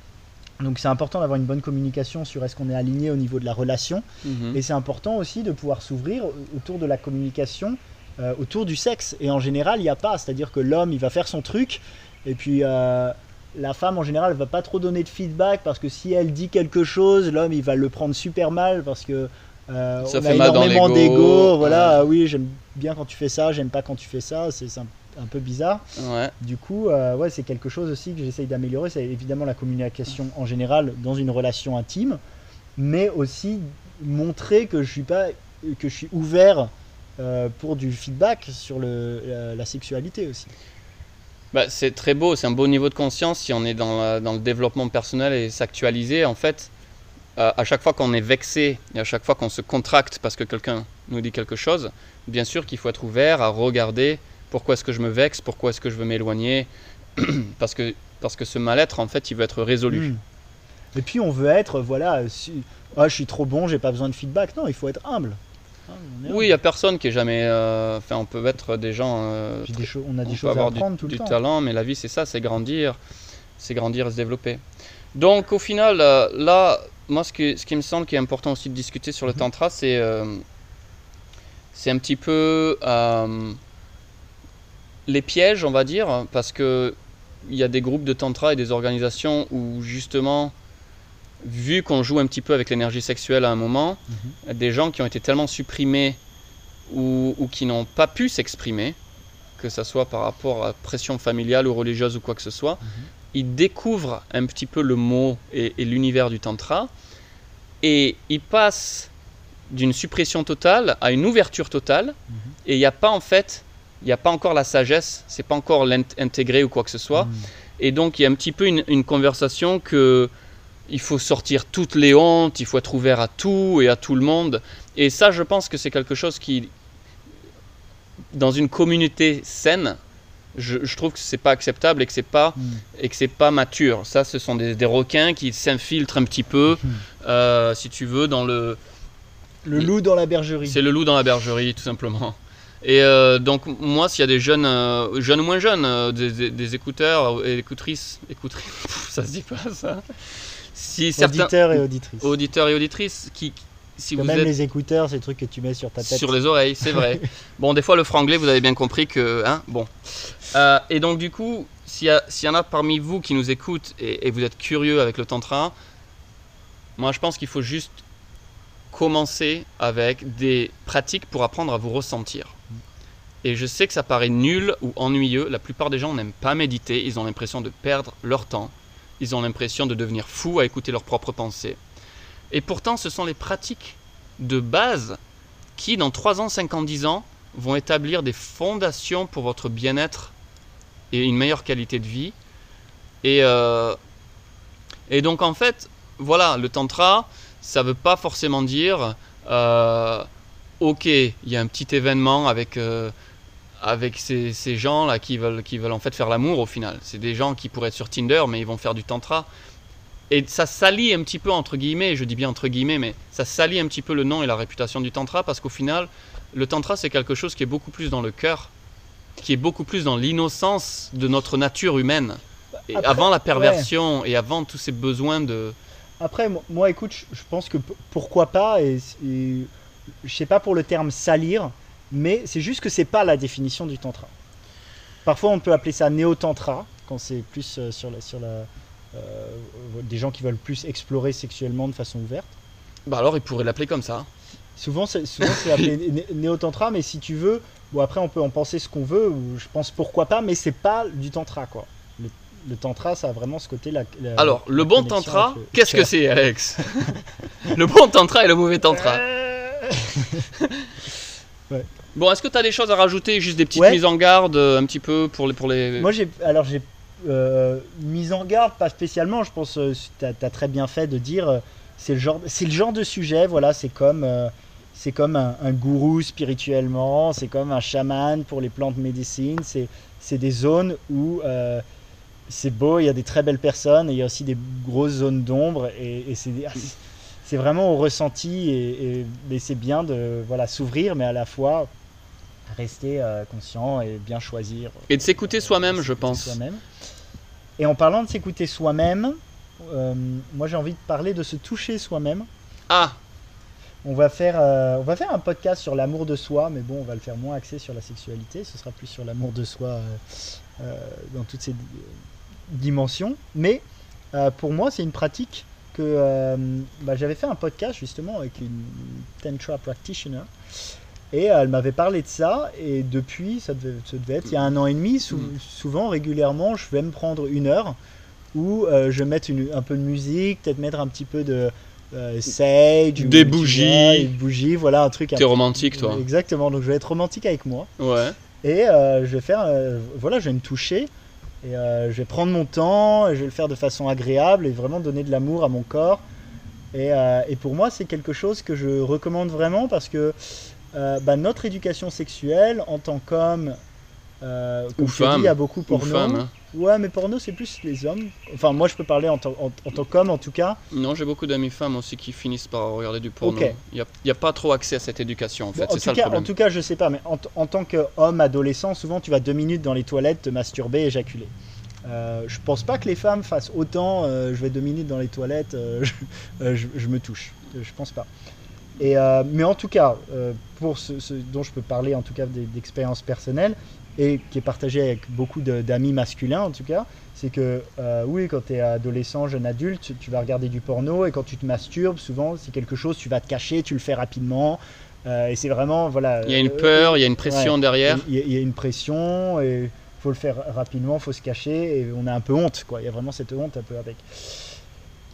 donc c'est important d'avoir une bonne communication sur est-ce qu'on est aligné au niveau de la relation. Mhm. Et c'est important aussi de pouvoir s'ouvrir autour de la communication, euh, autour du sexe. Et en général, il n'y a pas. C'est-à-dire que l'homme, il va faire son truc, et puis euh, la femme, en général, va pas trop donner de feedback, parce que si elle dit quelque chose, l'homme, il va le prendre super mal, parce que euh, Ça on fait a mal énormément d'ego. Voilà, Ouais. oui, j'aime bien quand tu fais ça, j'aime pas quand tu fais ça. C'est c'est un, un peu bizarre. Ouais. Du coup, euh, ouais, c'est quelque chose aussi que j'essaye d'améliorer. C'est évidemment la communication en général dans une relation intime, mais aussi montrer que je suis pas, que je suis ouvert euh, pour du feedback sur le, la, la sexualité aussi. Bah, c'est très beau, c'est un beau niveau de conscience si on est dans, la- dans le développement personnel et s'actualiser. En fait, euh, à chaque fois qu'on est vexé et à chaque fois qu'on se contracte parce que quelqu'un nous dit quelque chose, bien sûr qu'il faut être ouvert à regarder pourquoi est-ce que je me vexe, pourquoi est-ce que je veux m'éloigner, [CLEARS THROAT] parce que, parce que ce mal-être, en fait, il veut être résolu. Mm. Et puis on veut être, voilà, si- Ah, je suis trop bon, j'ai pas besoin de feedback. Non, il faut être humble. Est Oui, il n'y a personne qui est jamais. euh, Enfin, on peut être des gens. euh, des on a on peut à avoir du, tout du temps. talent, mais la vie c'est ça, c'est grandir, c'est grandir et se développer. Donc au final, euh, là, moi ce, que, ce qui me semble qui est important aussi de discuter sur le Mhm. tantra, c'est c'est un petit peu les pièges, on va dire, parce que il y a des groupes de tantra et des organisations où justement, vu qu'on joue un petit peu avec l'énergie sexuelle à un moment, Mhm. des gens qui ont été tellement supprimés ou, ou qui n'ont pas pu s'exprimer, que ce soit par rapport à pression familiale ou religieuse ou quoi que ce soit, Mhm. ils découvrent un petit peu le mot et, et l'univers du tantra et ils passent d'une suppression totale à une ouverture totale Mhm. et il n'y a pas en fait, il n'y a pas encore la sagesse, c'est pas encore l'intégré ou quoi que ce soit. Et donc il y a un petit peu une, une conversation que il faut sortir toutes les hontes, il faut être ouvert à tout et à tout le monde. Et ça, je pense que c'est quelque chose qui, dans une communauté saine, je, je trouve que c'est pas acceptable et que c'est pas Mm. et que c'est pas mature. Ça, ce sont des, des requins qui s'infiltrent un petit peu, Mhm. euh, si tu veux, dans le. Le loup dans la bergerie. C'est le loup dans la bergerie, tout simplement. Et euh, donc, moi, s'il y a des jeunes, euh, jeunes ou moins jeunes, euh, des, des- des écouteurs et écoutrices, [LAUGHS] ça se dit pas ça. Si certains Auditeurs et auditrices. auditeurs et auditrices qui, si vous même êtes les écouteurs, c'est le truc que tu mets sur ta tête. sur les oreilles, c'est vrai. [LAUGHS] bon, des fois, le franglais, vous avez bien compris que. Hein, bon. Euh, et donc, du coup, s'il y, y en a parmi vous qui nous écoutent et, et vous êtes curieux avec le tantra, moi, je pense qu'il faut juste commencer avec des pratiques pour apprendre à vous ressentir. Et je sais que ça paraît nul ou ennuyeux. La plupart des gens n'aiment pas méditer. Ils ont l'impression de perdre leur temps. Ils ont l'impression de devenir fous à écouter leurs propres pensées. Et pourtant, ce sont les pratiques de base qui, dans 3 ans, 5 ans, 10 ans, vont établir des fondations pour votre bien-être et une meilleure qualité de vie. Et, euh, donc, en fait, voilà, le tantra, ça veut pas forcément dire, euh, ok, il y a un petit événement avec, euh, avec ces, ces gens-là qui veulent, qui veulent en fait faire l'amour au final. C'est des gens qui pourraient être sur Tinder, mais ils vont faire du tantra. Et ça salit un petit peu, entre guillemets, je dis bien entre guillemets, mais ça salit un petit peu le nom et la réputation du tantra parce qu'au final, le tantra, c'est quelque chose qui est beaucoup plus dans le cœur, qui est beaucoup plus dans l'innocence de notre nature humaine. Et Après, avant la perversion et avant tous ces besoins de. Après, mo- moi, écoute, je- pense que pourquoi pas, et, et je sais pas pour le terme salir, mais c'est juste que c'est pas la définition du tantra. Parfois, on peut appeler ça néo-tantra, quand c'est plus euh, sur la, sur la, euh, des gens qui veulent plus explorer sexuellement de façon ouverte. Bah alors, ils pourraient l'appeler comme ça. Souvent, c'est souvent, c'est appelé [LAUGHS] né- néo-tantra, mais si tu veux, bon, après, on peut en penser ce qu'on veut, ou je pense pourquoi pas, mais c'est pas du tantra, quoi. Le, le tantra, ça a vraiment ce côté. La, la- Alors, le bon tantra, le qu'est-ce que c'est, Alex? Le bon tantra et le mauvais tantra. [LAUGHS] Bon, est-ce que tu as des choses à rajouter Juste des petites Ouais. mises en garde, euh, un petit peu pour les. Pour les... Moi, j'ai alors j'ai euh, mise en garde, pas spécialement. Je pense que tu as, très bien fait de dire euh, c'est le genre c'est le genre de sujet. Voilà, c'est comme euh, c'est comme un, un gourou spirituellement, c'est comme un chaman pour les plantes médecines. C'est, c'est des zones où euh, c'est beau, il y a des très belles personnes et il y a aussi des grosses zones d'ombre. Et, et c'est, ah, c'est- c'est vraiment au ressenti et, et- c'est bien de voilà, s'ouvrir, mais à la fois rester euh, conscient et bien choisir. Et de s'écouter soi-même, je pense. Et en parlant de s'écouter soi-même, euh, moi j'ai envie de parler de se toucher soi-même. Ah, On va faire, euh, on va faire un podcast sur l'amour de soi, mais bon, on va le faire moins axé sur la sexualité. Ce sera plus sur l'amour de soi euh, euh, dans toutes ses di- dimensions. Mais euh, pour moi, c'est une pratique que euh, bah, j'avais fait un podcast justement avec une tantra practitioner. Et euh, elle m'avait parlé de ça, et depuis, ça devait, ça devait être il y a un an et demi, sou- Mm. souvent, régulièrement, je vais me prendre une heure où euh, je vais mettre une- un peu de musique, peut-être mettre un petit peu de euh, sage, Des bougies. vois, une bougie, voilà un truc. t'es romantique, toi. Exactement, donc je vais être romantique avec moi. Ouais. Et euh, je vais faire, voilà, je vais me toucher et je vais prendre mon temps et je vais le faire de façon agréable et vraiment donner de l'amour à mon corps. Et, et pour moi, c'est quelque chose que je recommande vraiment parce que euh, bah, notre éducation sexuelle en tant qu'homme, euh, comme Ou femme. il y a beaucoup Ou porno. femme. hein. Ouais, mais porno, c'est plus les hommes. Enfin, moi, je peux parler en, tant- en- en tant qu'homme, en tout cas. Non, j'ai beaucoup d'amis femmes aussi qui finissent par regarder du porno. Il n'y a, pas trop accès à cette éducation, en fait. Bon, en, ça tout le cas, en problème. tout cas, je sais pas, mais en, en tant qu'homme adolescent, souvent tu vas deux minutes dans les toilettes te masturber, éjaculer. Euh, je pense pas que les femmes fassent autant. euh, je vais deux minutes dans les toilettes, euh, [LAUGHS] je, je- je me touche. Je pense pas. Et euh, mais en tout cas, euh, pour ce, ce dont je peux parler, en tout cas d'expérience personnelle et qui est partagée avec beaucoup d'amis masculins, en tout cas, c'est que euh, oui, quand tu es adolescent, jeune adulte, tu, vas regarder du porno et quand tu te masturbes, souvent c'est quelque chose, tu vas te cacher, tu le fais rapidement. et c'est vraiment voilà. Il y a une peur, il y a une pression ouais. derrière. il y, y a une pression et faut le faire rapidement, faut se cacher et on a un peu honte quoi. Il y a vraiment cette honte un peu avec.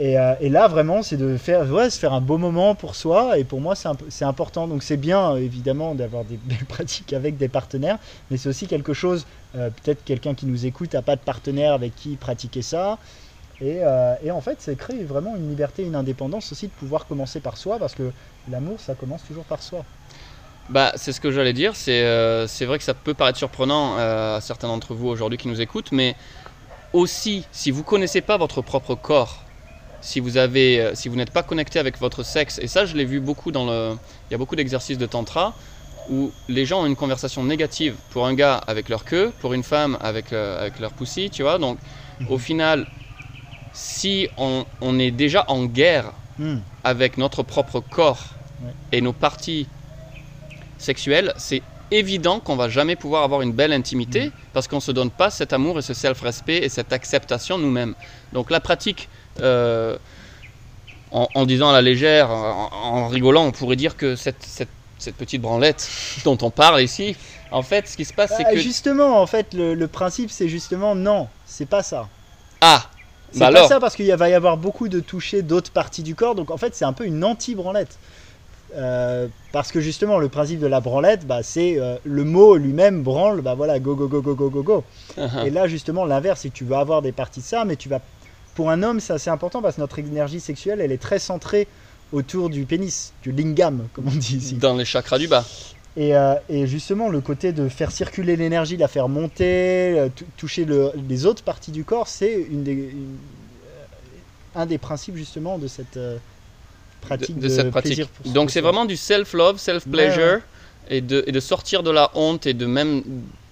Et, euh, et là vraiment c'est de faire ouais, se faire un beau moment pour soi. Et pour moi c'est important. Donc c'est bien évidemment d'avoir des belles [LAUGHS] pratiques avec des partenaires. Mais c'est aussi quelque chose euh, peut-être quelqu'un qui nous écoute n'a pas de partenaire avec qui pratiquer ça. Et, euh, et en fait c'est créer vraiment une liberté une indépendance aussi de pouvoir commencer par soi. Parce que l'amour ça commence toujours par soi. Bah, c'est ce que j'allais dire. C'est vrai que ça peut paraître surprenant à certains d'entre vous aujourd'hui qui nous écoutent, mais aussi, si vous connaissez pas votre propre corps, si vous avez, euh, si vous n'êtes pas connecté avec votre sexe, et ça, je l'ai vu beaucoup dans le, il y a beaucoup d'exercices de tantra où les gens ont une conversation négative pour un gars avec leur queue, pour une femme avec, euh, avec leur poussi, tu vois. Donc, au final, si on, on est déjà en guerre Hmm. avec notre propre corps Ouais. et nos parties sexuelles, c'est évident qu'on va jamais pouvoir avoir une belle intimité Mm. parce qu'on se donne pas cet amour et ce self-respect et cette acceptation nous-mêmes. Donc la pratique, euh, en, en disant à la légère, en, en rigolant, on pourrait dire que cette, cette, cette petite branlette [LAUGHS] dont on parle ici, en fait, ce qui se passe, c'est Ah, que Justement, en fait, le, le principe, c'est justement non, c'est pas ça. ah, C'est bah pas alors, ça parce qu'il va y avoir beaucoup de toucher d'autres parties du corps. Donc en fait, c'est un peu une anti-branlette. Euh, parce que justement, le principe de la branlette, bah, c'est euh, le mot lui-même branle, bah voilà, go go go go go go go. uh-huh. Et là, justement, l'inverse, c'est que tu vas avoir des parties de ça, mais tu vas. Pour un homme, c'est assez important parce que notre énergie sexuelle, elle est très centrée autour du pénis, du lingam, comme on dit ici. dans les chakras du bas. Et, euh, et justement, le côté de faire circuler l'énergie, la faire monter, euh, tou- toucher le- les autres parties du corps, c'est une des, une- euh, un des principes justement de cette euh, pratique de, de, de cette pratique. Donc c'est vraiment du self-love, self-pleasure, et, de, et de sortir de la honte et de même,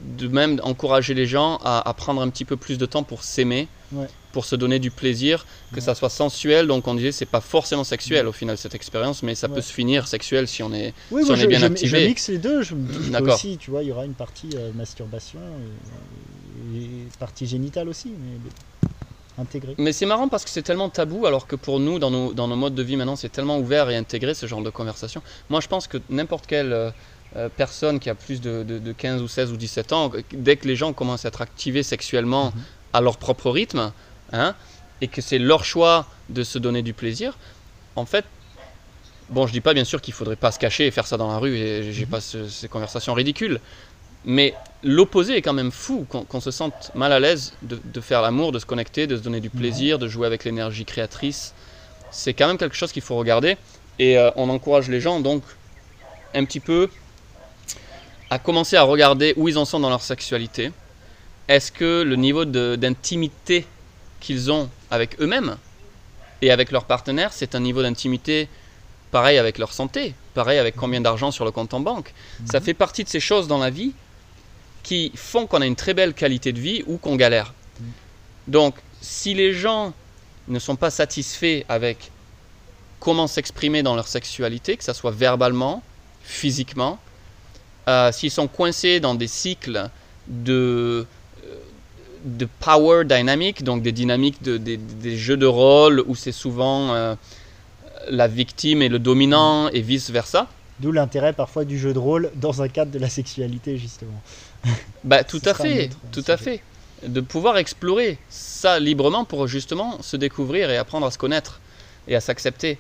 de même encourager les gens à, à prendre un petit peu plus de temps pour s'aimer, Ouais. pour se donner du plaisir, que Ouais. ça soit sensuel. Donc on disait c'est pas forcément sexuel au final cette expérience, mais ça Ouais. peut se finir sexuel si on est. Oui, si on est bien je- activé. je mixe les deux. Je me aussi, tu vois, il y aura une partie euh, masturbation et, et partie génitale aussi, mais intégrée. Mais c'est marrant parce que c'est tellement tabou, alors que pour nous, dans nos, dans nos modes de vie maintenant, c'est tellement ouvert et intégré ce genre de conversation. Moi, je pense que n'importe quelle euh, euh, personne qui a plus de, de- de 15 ou 16 ou 17 ans, dès que les gens commencent à être activés sexuellement Mhm. à leur propre rythme, hein, et que c'est leur choix de se donner du plaisir, en fait, bon, je dis pas bien sûr qu'il faudrait pas se cacher et faire ça dans la rue, et j'ai Mhm. pas ce- ces conversations ridicules, mais l'opposé est quand même fou, qu'on se sente mal à l'aise de, de faire l'amour, de se connecter, de se donner du plaisir, de jouer avec l'énergie créatrice. C'est quand même quelque chose qu'il faut regarder, et euh, on encourage les gens donc un petit peu à commencer à regarder où ils en sont dans leur sexualité. Est-ce que le niveau d'intimité qu'ils ont avec eux-mêmes et avec leurs partenaires, c'est un niveau d'intimité pareil avec leur santé, pareil avec combien d'argent sur le compte en banque? Ça fait partie de ces choses dans la vie qui font qu'on a une très belle qualité de vie ou qu'on galère. Donc, si les gens ne sont pas satisfaits avec comment s'exprimer dans leur sexualité, que ce soit verbalement, physiquement, euh, s'ils sont coincés dans des cycles de, euh, de power dynamic, donc des dynamiques de, des, des jeux de rôle où c'est souvent euh, la victime et le dominant et vice-versa, D'où l'intérêt parfois du jeu de rôle dans un cadre de la sexualité, justement. [LAUGHS] Bah, tout à fait, autre tout à fait. De pouvoir explorer ça librement pour justement se découvrir et apprendre à se connaître et à s'accepter.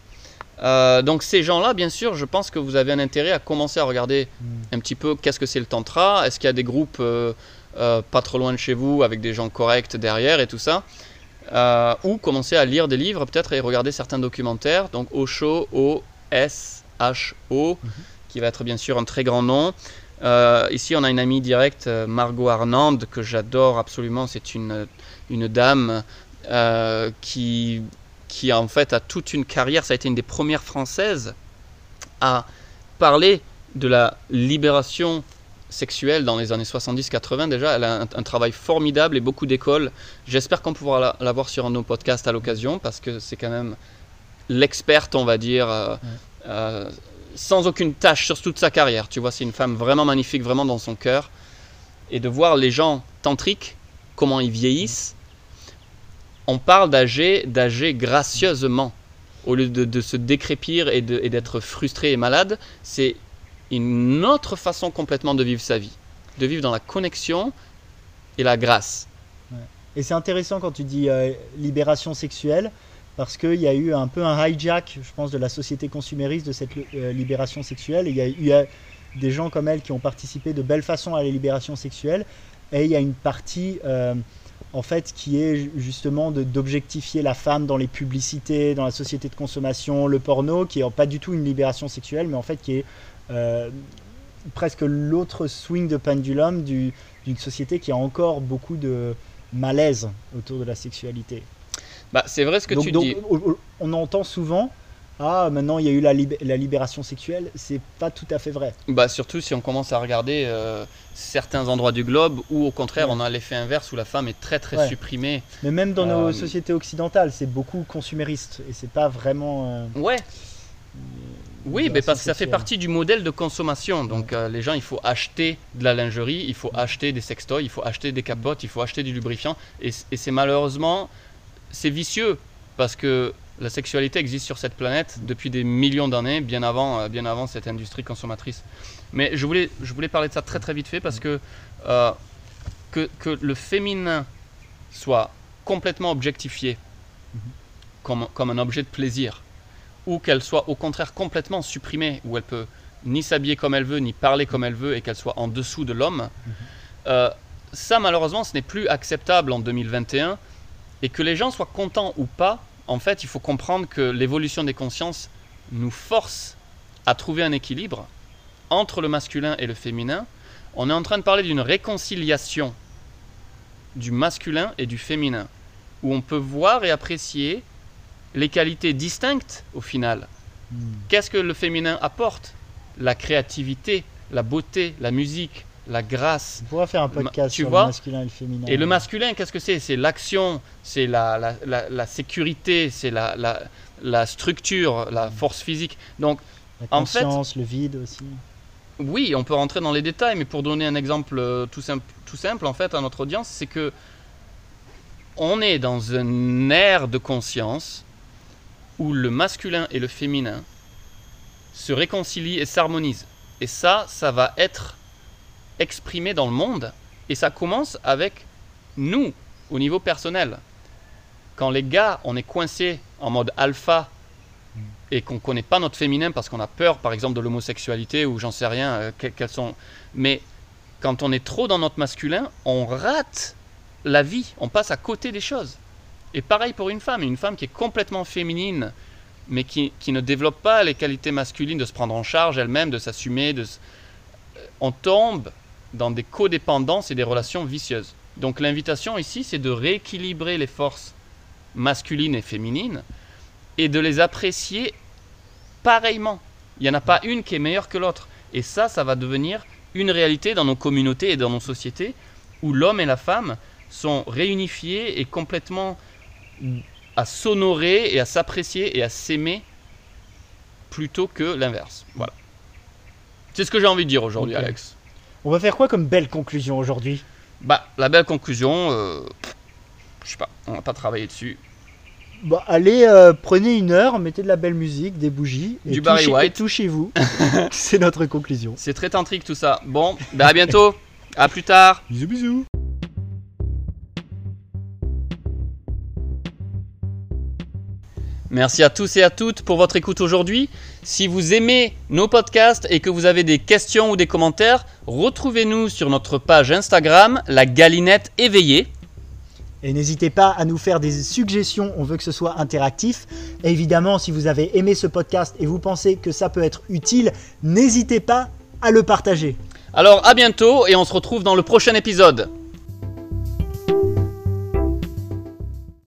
Euh, donc ces gens-là, bien sûr, je pense que vous avez un intérêt à commencer à regarder Mm. un petit peu qu'est-ce que c'est le tantra, est-ce qu'il y a des groupes euh, euh, pas trop loin de chez vous avec des gens corrects derrière et tout ça. Ou commencer à lire des livres peut-être et regarder certains documentaires. Donc Osho, O-S-H-O, qui va être bien sûr un très grand nom. Ici, on a une amie directe, Margot Arnande, que j'adore absolument. C'est une, une dame euh, qui, qui, en fait, a toute une carrière. Ça a été une des premières françaises à parler de la libération sexuelle dans les années 70-80 déjà. Elle a un, un travail formidable et beaucoup d'écoles. J'espère qu'on pourra la, la voir sur nos podcasts à l'occasion parce que c'est quand même l'experte, on va dire, euh, euh, sans aucune tâche sur toute sa carrière. Tu vois, c'est une femme vraiment magnifique, vraiment dans son cœur. Et de voir les gens tantriques, comment ils vieillissent, on parle d'âger, d'âger gracieusement. Au lieu de, se décrépir et d'être frustré et malade, c'est une autre façon complètement de vivre sa vie. De vivre dans la connexion et la grâce. Et c'est intéressant quand tu dis euh, libération sexuelle, parce qu'il y a eu un peu un hijack, je pense, de la société consumériste de cette euh, libération sexuelle. Et Il y a eu il y a des gens comme elle qui ont participé de belle façon à la libération sexuelle. Et il y a une partie, euh, en fait, qui est ju- justement d'objectifier la femme dans les publicités, dans la société de consommation, le porno, qui est pas du tout une libération sexuelle, mais en fait qui est euh, presque l'autre swing de pendulum du- d'une société qui a encore beaucoup de malaise autour de la sexualité. Bah, c'est vrai ce que donc, tu donc, dis. on entend souvent ah maintenant il y a eu la, lib- la libération sexuelle, c'est pas tout à fait vrai. Bah, surtout si on commence à regarder euh, certains endroits du globe où au contraire Ouais. on a l'effet inverse où la femme est très très Ouais. supprimée. Mais même dans nos Euh, sociétés occidentales, c'est beaucoup consumériste et c'est pas vraiment. euh, Ouais. Oui, mais parce que ça fait partie du modèle de consommation. Donc euh, les gens, il faut acheter de la lingerie, il faut acheter des sextoys, il faut acheter des capotes, il faut acheter du lubrifiant. Et c'est malheureusement, c'est vicieux parce que la sexualité existe sur cette planète depuis des millions d'années, bien avant, euh, bien avant cette industrie consommatrice. Mais je voulais, je voulais parler de ça très très vite fait parce que euh, que, que le féminin soit complètement objectifié comme, comme un objet de plaisir ou qu'elle soit au contraire complètement supprimée, où elle peut ni s'habiller comme elle veut, ni parler comme elle veut, et qu'elle soit en dessous de l'homme, euh, ça malheureusement ce n'est plus acceptable en 2021, et que les gens soient contents ou pas, en fait il faut comprendre que l'évolution des consciences nous force à trouver un équilibre entre le masculin et le féminin. On est en train de parler d'une réconciliation du masculin et du féminin, où on peut voir et apprécier les qualités distinctes au final. hmm. Qu'est-ce que le féminin apporte? La créativité, la beauté, la musique, la grâce. On pourra faire un podcast tu sur vois le masculin et le féminin. Et le masculin, qu'est-ce que c'est? C'est l'action, c'est la, la, la- la sécurité, c'est la, la, la structure, la force physique. Donc La en fait- conscience, le vide aussi. oui, on peut rentrer dans les détails, mais pour donner un exemple euh, tout simple, tout simple en fait à notre audience, c'est que on est dans un air de conscience où le masculin et le féminin se réconcilient et s'harmonisent. Et ça, ça va être exprimé dans le monde, et ça commence avec nous, au niveau personnel. Quand les gars, on est coincé en mode alpha et qu'on connaît pas notre féminin parce qu'on a peur, par exemple, de l'homosexualité ou j'en sais rien, euh, que- quelles sont. Mais quand on est trop dans notre masculin, on rate la vie, on passe à côté des choses. Et pareil pour une femme, une femme qui est complètement féminine, mais qui, qui ne développe pas les qualités masculines de se prendre en charge elle-même, de s'assumer. De euh, On tombe dans des codépendances et des relations vicieuses. Donc l'invitation ici, c'est de rééquilibrer les forces masculines et féminines et de les apprécier pareillement. Il n'y en a pas une qui est meilleure que l'autre. Et ça, ça va devenir une réalité dans nos communautés et dans nos sociétés où l'homme et la femme sont réunifiés et complètement à s'honorer et à s'apprécier et à s'aimer plutôt que l'inverse. Voilà. C'est ce que j'ai envie de dire aujourd'hui. Alex. On va faire quoi comme belle conclusion aujourd'hui? Bah, la belle conclusion, euh, je sais pas, on va pas travailler dessus. Bah, allez, euh, prenez une heure, mettez de la belle musique, des bougies. Et Du Barry White. et tout chez vous. [LAUGHS] C'est notre conclusion. C'est très tantrique tout ça. Bon, bah à bientôt. à plus tard. Bisous, bisous. Merci à tous et à toutes pour votre écoute aujourd'hui. Si vous aimez nos podcasts et que vous avez des questions ou des commentaires, retrouvez-nous sur notre page Instagram, la galinette éveillée. Et n'hésitez pas à nous faire des suggestions, on veut que ce soit interactif. Et évidemment, si vous avez aimé ce podcast et vous pensez que ça peut être utile, n'hésitez pas à le partager. Alors à bientôt et on se retrouve dans le prochain épisode.